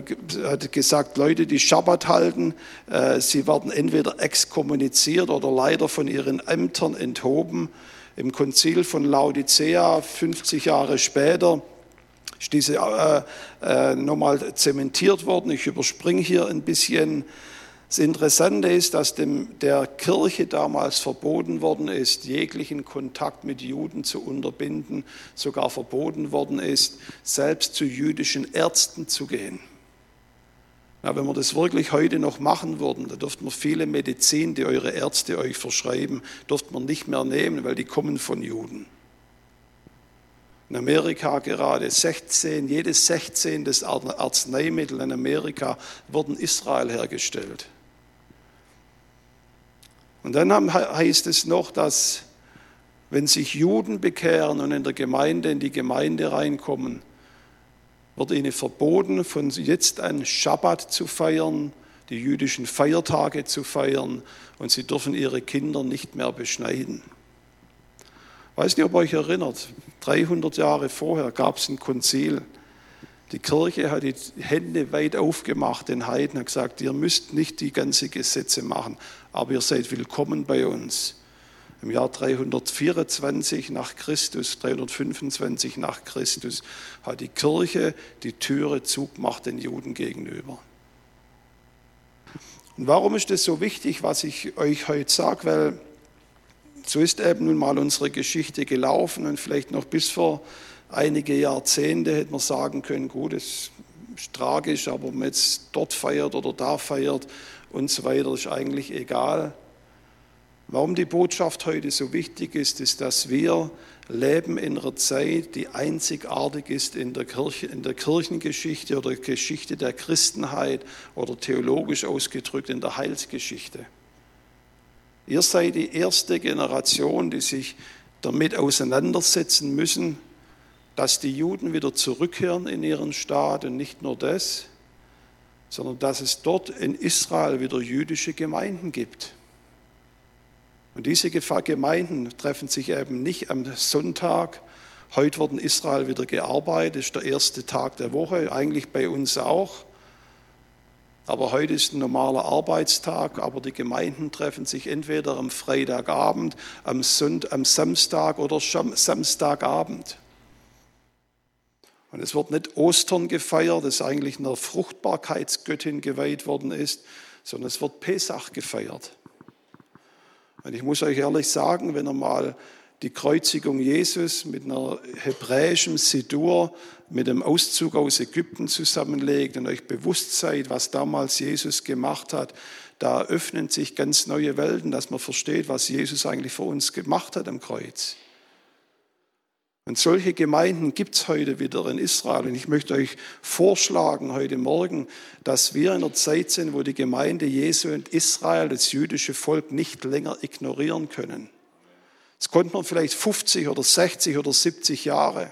S2: hat gesagt, Leute, die Schabbat halten, äh, sie werden entweder exkommuniziert oder leider von ihren Ämtern enthoben. Im Konzil von Laodicea, 50 Jahre später, ist diese äh, nochmal zementiert worden. Ich überspringe hier ein bisschen. Das Interessante ist, dass dem, der Kirche damals verboten worden ist, jeglichen Kontakt mit Juden zu unterbinden, sogar verboten worden ist, selbst zu jüdischen Ärzten zu gehen. Ja, wenn wir das wirklich heute noch machen würden, dann dürften wir viele Medizin, die eure Ärzte euch verschreiben, dürften wir nicht mehr nehmen, weil die kommen von Juden. In Amerika gerade 16, jedes 16. Arzneimittel in Amerika wird in Israel hergestellt. Und dann heißt es noch, dass wenn sich Juden bekehren und in der Gemeinde in die Gemeinde reinkommen, wird ihnen verboten, von jetzt an Schabbat zu feiern, die jüdischen Feiertage zu feiern und sie dürfen ihre Kinder nicht mehr beschneiden. Weiß nicht, ob ihr euch erinnert, 300 Jahre vorher gab es ein Konzil. Die Kirche hat die Hände weit aufgemacht, den Heiden hat gesagt, ihr müsst nicht die ganzen Gesetze machen, aber ihr seid willkommen bei uns. Im Jahr 324 nach Christus, 325 nach Christus, hat die Kirche die Türe zugemacht den Juden gegenüber. Und warum ist das so wichtig, was ich euch heute sage? Weil so ist eben nun mal unsere Geschichte gelaufen und vielleicht noch bis vor einige Jahrzehnte hätte man sagen können, gut, es tragisch, aber ob man jetzt dort feiert oder da feiert und so weiter, ist eigentlich egal. Warum die Botschaft heute so wichtig ist, ist, dass wir leben in einer Zeit, die einzigartig ist in der, Kirche, in der Kirchengeschichte oder Geschichte der Christenheit oder theologisch ausgedrückt in der Heilsgeschichte. Ihr seid die erste Generation, die sich damit auseinandersetzen müssen, dass die Juden wieder zurückkehren in ihren Staat und nicht nur das, sondern dass es dort in Israel wieder jüdische Gemeinden gibt. Und diese Gemeinden treffen sich eben nicht am Sonntag. Heute wird in Israel wieder gearbeitet, ist der erste Tag der Woche, eigentlich bei uns auch. Aber heute ist ein normaler Arbeitstag, aber die Gemeinden treffen sich entweder am Freitagabend, am Samstag oder Samstagabend. Und es wird nicht Ostern gefeiert, das eigentlich einer Fruchtbarkeitsgöttin geweiht worden ist, sondern es wird Pesach gefeiert. Und ich muss euch ehrlich sagen, wenn ihr mal die Kreuzigung Jesus mit einer hebräischen Sidur, mit dem Auszug aus Ägypten zusammenlegt und euch bewusst seid, was damals Jesus gemacht hat, da öffnen sich ganz neue Welten, dass man versteht, was Jesus eigentlich für uns gemacht hat am Kreuz. Und solche Gemeinden gibt es heute wieder in Israel. Und ich möchte euch vorschlagen heute Morgen, dass wir in einer Zeit sind, wo die Gemeinde Jesu und Israel, das jüdische Volk, nicht länger ignorieren können. Das konnte man vielleicht 50 oder 60 oder 70 Jahre.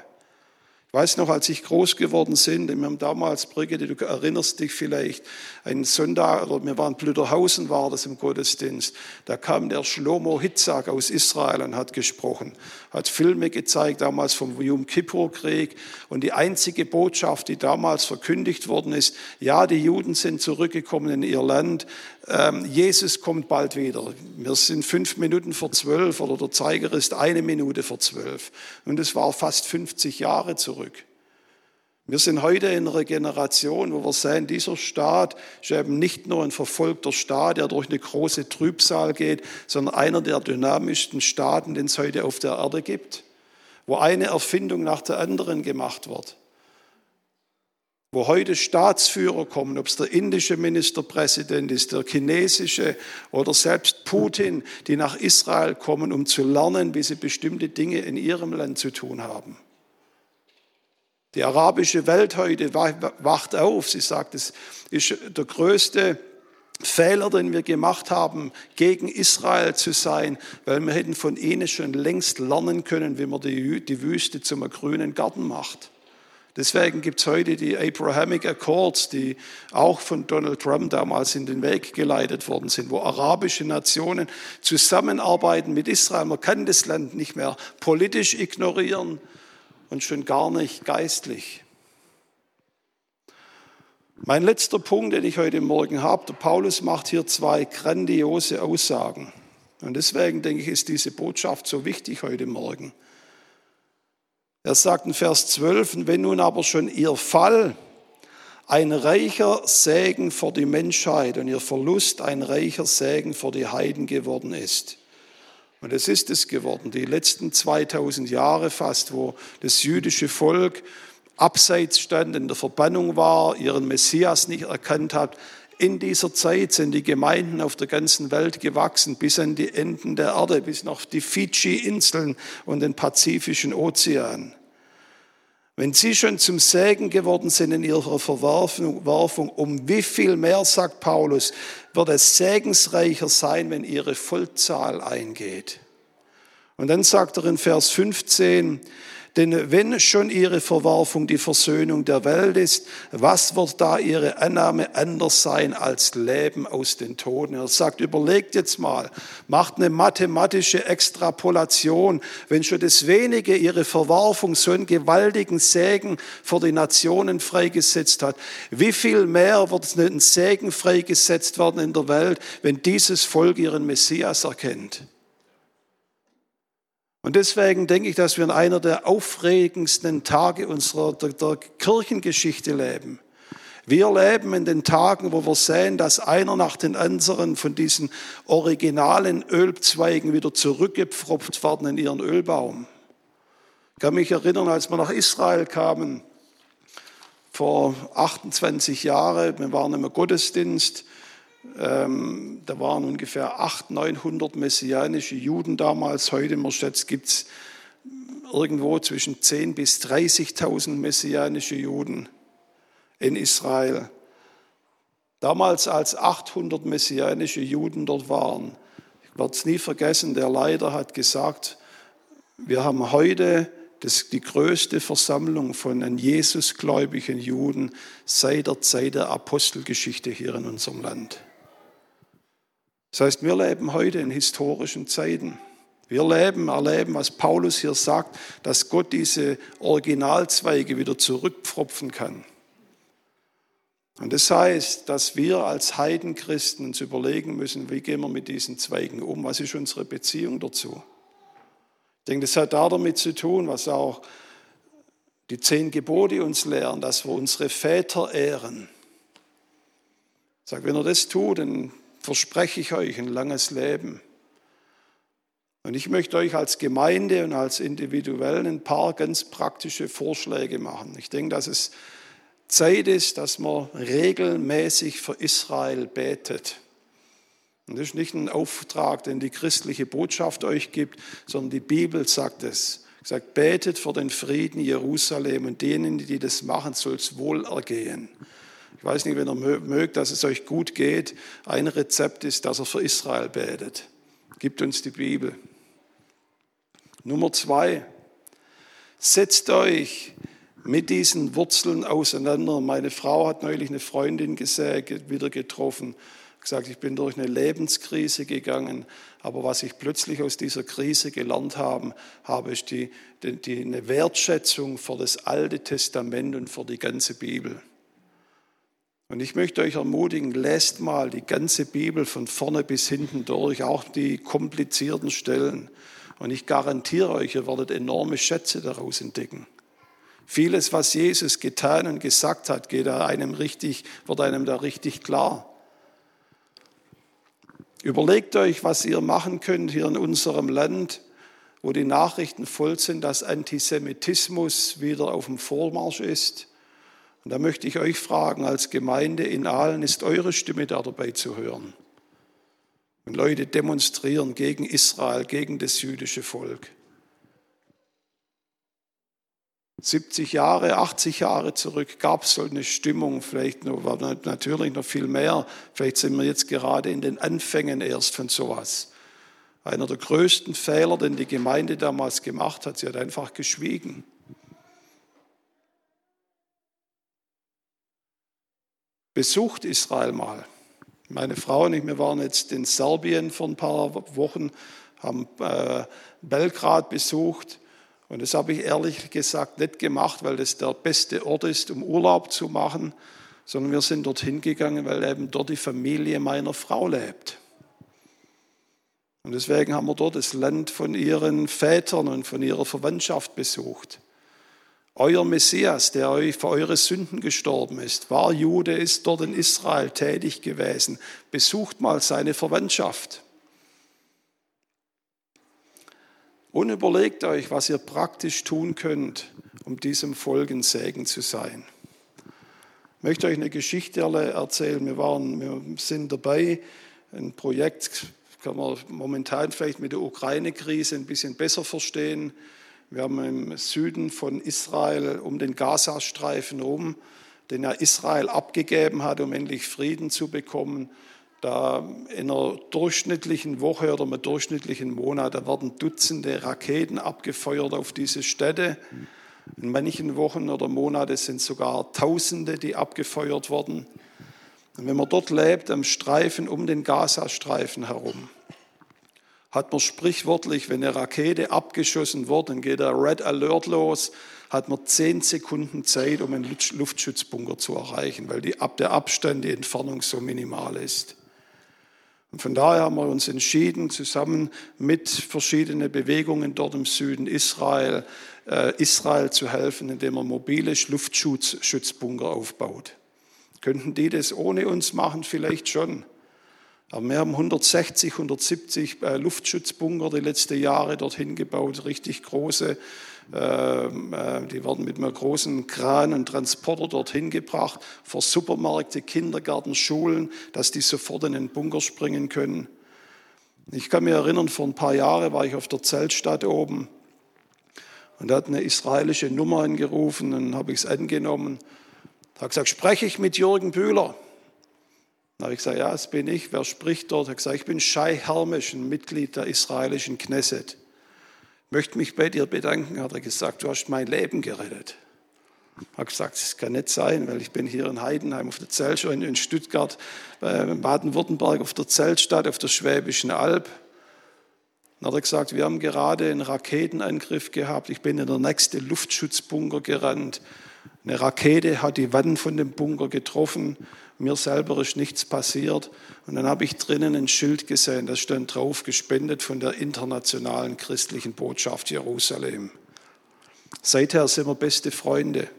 S2: Weiß noch, als ich groß geworden bin, wir haben damals, Brigitte, du erinnerst dich vielleicht, einen Sonntag, oder wir waren Blüderhausen, war das im Gottesdienst, da kam der Shlomo Hitzak aus Israel und hat gesprochen, hat Filme gezeigt, damals vom Yom Kippur-Krieg. Und die einzige Botschaft, die damals verkündigt worden ist, ja, die Juden sind zurückgekommen in ihr Land, Jesus kommt bald wieder. Wir sind fünf Minuten vor zwölf oder der Zeiger ist eine Minute vor zwölf. Und es war fast 50 Jahre zurück. Wir sind heute in einer Generation, wo wir sehen, dieser Staat ist eben nicht nur ein verfolgter Staat, der durch eine große Trübsal geht, sondern einer der dynamischsten Staaten, den es heute auf der Erde gibt, wo eine Erfindung nach der anderen gemacht wird wo heute Staatsführer kommen, ob es der indische Ministerpräsident ist, der chinesische oder selbst Putin, die nach Israel kommen, um zu lernen, wie sie bestimmte Dinge in ihrem Land zu tun haben. Die arabische Welt heute wacht auf. Sie sagt, es ist der größte Fehler, den wir gemacht haben, gegen Israel zu sein, weil wir hätten von ihnen schon längst lernen können, wie man die Wüste zum grünen Garten macht. Deswegen gibt es heute die Abrahamic Accords, die auch von Donald Trump damals in den Weg geleitet worden sind, wo arabische Nationen zusammenarbeiten mit Israel. Man kann das Land nicht mehr politisch ignorieren und schon gar nicht geistlich. Mein letzter Punkt, den ich heute Morgen habe, der Paulus macht hier zwei grandiose Aussagen. Und deswegen denke ich, ist diese Botschaft so wichtig heute Morgen. Er sagt in Vers 12, wenn nun aber schon ihr Fall ein reicher Segen für die Menschheit und ihr Verlust ein reicher Segen für die Heiden geworden ist. Und es ist es geworden, die letzten 2000 Jahre fast, wo das jüdische Volk abseits stand, in der Verbannung war, ihren Messias nicht erkannt hat. In dieser Zeit sind die Gemeinden auf der ganzen Welt gewachsen, bis an die Enden der Erde, bis nach die Fidschi-Inseln und den Pazifischen Ozean. Wenn sie schon zum Segen geworden sind in ihrer Verwerfung, um wie viel mehr, sagt Paulus, wird es segensreicher sein, wenn ihre Vollzahl eingeht. Und dann sagt er in Vers 15, denn wenn schon ihre Verwerfung die Versöhnung der Welt ist, was wird da ihre Annahme anders sein als Leben aus den Toten? Er sagt, überlegt jetzt mal, macht eine mathematische Extrapolation. Wenn schon das wenige ihre Verwerfung so einen gewaltigen Segen für die Nationen freigesetzt hat, wie viel mehr wird ein Segen freigesetzt werden in der Welt, wenn dieses Volk ihren Messias erkennt? Und deswegen denke ich, dass wir in einer der aufregendsten Tage unserer der, der Kirchengeschichte leben. Wir leben in den Tagen, wo wir sehen, dass einer nach den anderen von diesen originalen Ölzweigen wieder zurückgepfropft werden in ihren Ölbaum. Ich kann mich erinnern, als wir nach Israel kamen, vor 28 Jahren, wir waren im Gottesdienst, ähm, da waren ungefähr 800, 900 messianische Juden damals. Heute, man schätzt, gibt es irgendwo zwischen 10.000 bis 30.000 messianische Juden in Israel. Damals, als 800 messianische Juden dort waren, ich werde es nie vergessen, der Leiter hat gesagt, wir haben heute das, die größte Versammlung von an Jesusgläubigen Juden seit der Zeit der Apostelgeschichte hier in unserem Land. Das heißt, wir leben heute in historischen Zeiten. Wir leben, erleben, was Paulus hier sagt, dass Gott diese Originalzweige wieder zurückpfropfen kann. Und das heißt, dass wir als Heidenchristen uns überlegen müssen, wie gehen wir mit diesen Zweigen um? Was ist unsere Beziehung dazu? Ich denke, das hat damit zu tun, was auch die zehn Gebote uns lehren, dass wir unsere Väter ehren. Ich sage, wenn ihr das tut, dann verspreche ich euch ein langes Leben. Und ich möchte euch als Gemeinde und als Individuell ein paar ganz praktische Vorschläge machen. Ich denke, dass es Zeit ist, dass man regelmäßig für Israel betet. Und das ist nicht ein Auftrag, den die christliche Botschaft euch gibt, sondern die Bibel sagt es. Sagt, betet für den Frieden Jerusalem und denen, die das machen, soll es wohl ergehen. Ich weiß nicht, wenn ihr mögt, dass es euch gut geht. Ein Rezept ist, dass er für Israel betet. Gibt uns die Bibel. Nummer zwei, setzt euch mit diesen Wurzeln auseinander. Meine Frau hat neulich eine Freundin gesehen, wieder getroffen, gesagt, ich bin durch eine Lebenskrise gegangen, aber was ich plötzlich aus dieser Krise gelernt habe, habe ich die, die, die, eine Wertschätzung für das Alte Testament und für die ganze Bibel. Und ich möchte euch ermutigen, lest mal die ganze Bibel von vorne bis hinten durch, auch die komplizierten Stellen. Und ich garantiere euch, ihr werdet enorme Schätze daraus entdecken. Vieles, was Jesus getan und gesagt hat, geht einem richtig, wird einem da richtig klar. Überlegt euch, was ihr machen könnt hier in unserem Land, wo die Nachrichten voll sind, dass Antisemitismus wieder auf dem Vormarsch ist. Und da möchte ich euch fragen, als Gemeinde in Aalen, ist eure Stimme da dabei zu hören? Wenn Leute demonstrieren gegen Israel, gegen das jüdische Volk. 70 Jahre, 80 Jahre zurück gab es so eine Stimmung, vielleicht noch, war natürlich noch viel mehr. Vielleicht sind wir jetzt gerade in den Anfängen erst von sowas. Einer der größten Fehler, den die Gemeinde damals gemacht hat, sie hat einfach geschwiegen. Besucht Israel mal. Meine Frau und ich, wir waren jetzt in Serbien vor ein paar Wochen, haben äh, Belgrad besucht und das habe ich ehrlich gesagt nicht gemacht, weil das der beste Ort ist, um Urlaub zu machen, sondern wir sind dorthin gegangen, weil eben dort die Familie meiner Frau lebt. Und deswegen haben wir dort das Land von ihren Vätern und von ihrer Verwandtschaft besucht. Euer Messias, der euch für eure Sünden gestorben ist, war Jude, ist dort in Israel tätig gewesen. Besucht mal seine Verwandtschaft. Und überlegt euch, was ihr praktisch tun könnt, um diesem Volk ein Segen zu sein. Ich möchte euch eine Geschichte erzählen. Wir, waren, wir sind dabei, ein Projekt, kann man momentan vielleicht mit der Ukraine-Krise ein bisschen besser verstehen. Wir haben im Süden von Israel um den Gazastreifen herum, den ja Israel abgegeben hat, um endlich Frieden zu bekommen, da in einer durchschnittlichen Woche oder einem durchschnittlichen Monat, da werden Dutzende Raketen abgefeuert auf diese Städte. In manchen Wochen oder Monaten sind sogar Tausende, die abgefeuert wurden. Und wenn man dort lebt, am Streifen um den Gazastreifen herum, hat man sprichwörtlich, wenn eine Rakete abgeschossen wird, dann geht der Red Alert los, hat man zehn Sekunden Zeit, um einen Luftschutzbunker zu erreichen, weil die, der Abstand, die Entfernung so minimal ist. Und von daher haben wir uns entschieden, zusammen mit verschiedenen Bewegungen dort im Süden Israel, äh, Israel zu helfen, indem er mobile Luftschutzbunker aufbaut. Könnten die das ohne uns machen? Vielleicht schon. Aber wir haben 160, 170 äh, Luftschutzbunker die letzten Jahre dorthin gebaut, richtig große. Ähm, äh, die werden mit einem großen Kran und Transporter dorthin gebracht, vor Supermärkte, Kindergärten, Schulen, dass die sofort in den Bunker springen können. Ich kann mich erinnern, vor ein paar Jahren war ich auf der Zeltstadt oben und da hat eine israelische Nummer angerufen, dann habe ich es angenommen. Da habe gesagt, spreche ich mit Jürgen Bühler? Dann habe ich gesagt, ja, das bin ich. Wer spricht dort? Er hat gesagt, ich bin Shai Hermisch, ein Mitglied der israelischen Knesset. Möchte mich bei dir bedanken, hat er gesagt, du hast mein Leben gerettet. Ich habe gesagt, das kann nicht sein, weil ich bin hier in Heidenheim auf der Zeltstadt, in Stuttgart, äh, in Baden-Württemberg auf der Zeltstadt, auf der Schwäbischen Alb. Dann hat er gesagt, wir haben gerade einen Raketenangriff gehabt. Ich bin in der nächste Luftschutzbunker gerannt. Eine Rakete hat die Wand von dem Bunker getroffen. Mir selber ist nichts passiert. Und dann habe ich drinnen ein Schild gesehen, das stand drauf, gespendet von der internationalen christlichen Botschaft Jerusalem. Seither sind wir beste Freunde.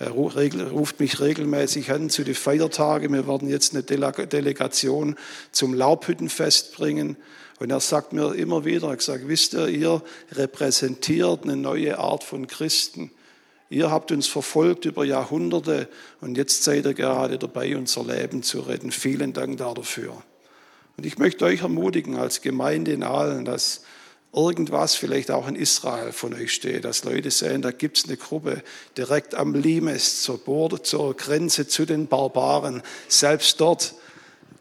S2: Er ruft mich regelmäßig an zu den Feiertagen. Wir werden jetzt eine Delegation zum Laubhüttenfest bringen. Und er sagt mir immer wieder, er sagt, wisst ihr, ihr repräsentiert eine neue Art von Christen. Ihr habt uns verfolgt über Jahrhunderte und jetzt seid ihr gerade dabei, unser Leben zu retten. Vielen Dank dafür. Und ich möchte euch ermutigen als Gemeinde in Aalen, dass irgendwas vielleicht auch in Israel von euch steht, dass Leute sehen, da gibt es eine Gruppe direkt am Limes, zur, Borde, zur Grenze zu den Barbaren. Selbst dort,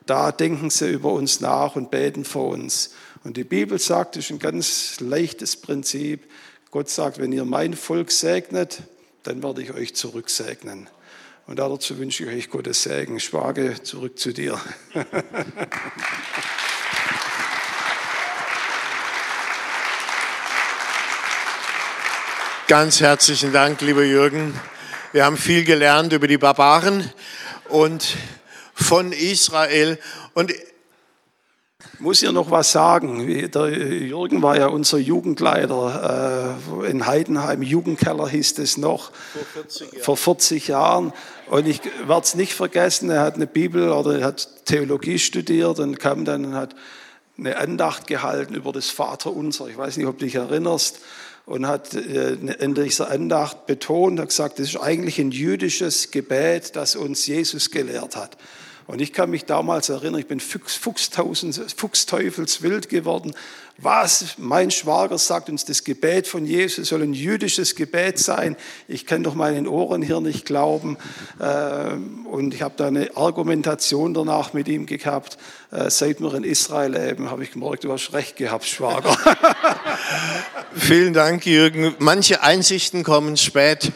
S2: da denken sie über uns nach und beten vor uns. Und die Bibel sagt, das ist ein ganz leichtes Prinzip. Gott sagt, wenn ihr mein Volk segnet, dann werde ich euch zurücksegnen. Und dazu wünsche ich euch Gottes Segen. Schwage, zurück zu dir.
S1: Ganz herzlichen Dank, lieber Jürgen. Wir haben viel gelernt über die Barbaren und von Israel. Und
S2: muss hier noch was sagen. Der Jürgen war ja unser Jugendleiter äh, in Heidenheim. Jugendkeller hieß es noch. Vor 40 Jahren. Vor 40 Jahren. Und ich werde es nicht vergessen, er hat eine Bibel oder er hat Theologie studiert und kam dann und hat eine Andacht gehalten über das Vaterunser. Ich weiß nicht, ob du dich erinnerst. Und hat äh, in dieser Andacht betont, hat gesagt, das ist eigentlich ein jüdisches Gebet, das uns Jesus gelehrt hat. Und ich kann mich damals erinnern, ich bin Fuchs, Fuchsteufelswild geworden. Was? Mein Schwager sagt uns, das Gebet von Jesus soll ein jüdisches Gebet sein. Ich kann doch meinen Ohren hier nicht glauben. Ähm, und ich habe da eine Argumentation danach mit ihm gehabt. Äh, seit wir in Israel leben, habe ich gemerkt, du hast recht gehabt, Schwager.
S1: Vielen Dank, Jürgen. Manche Einsichten kommen spät.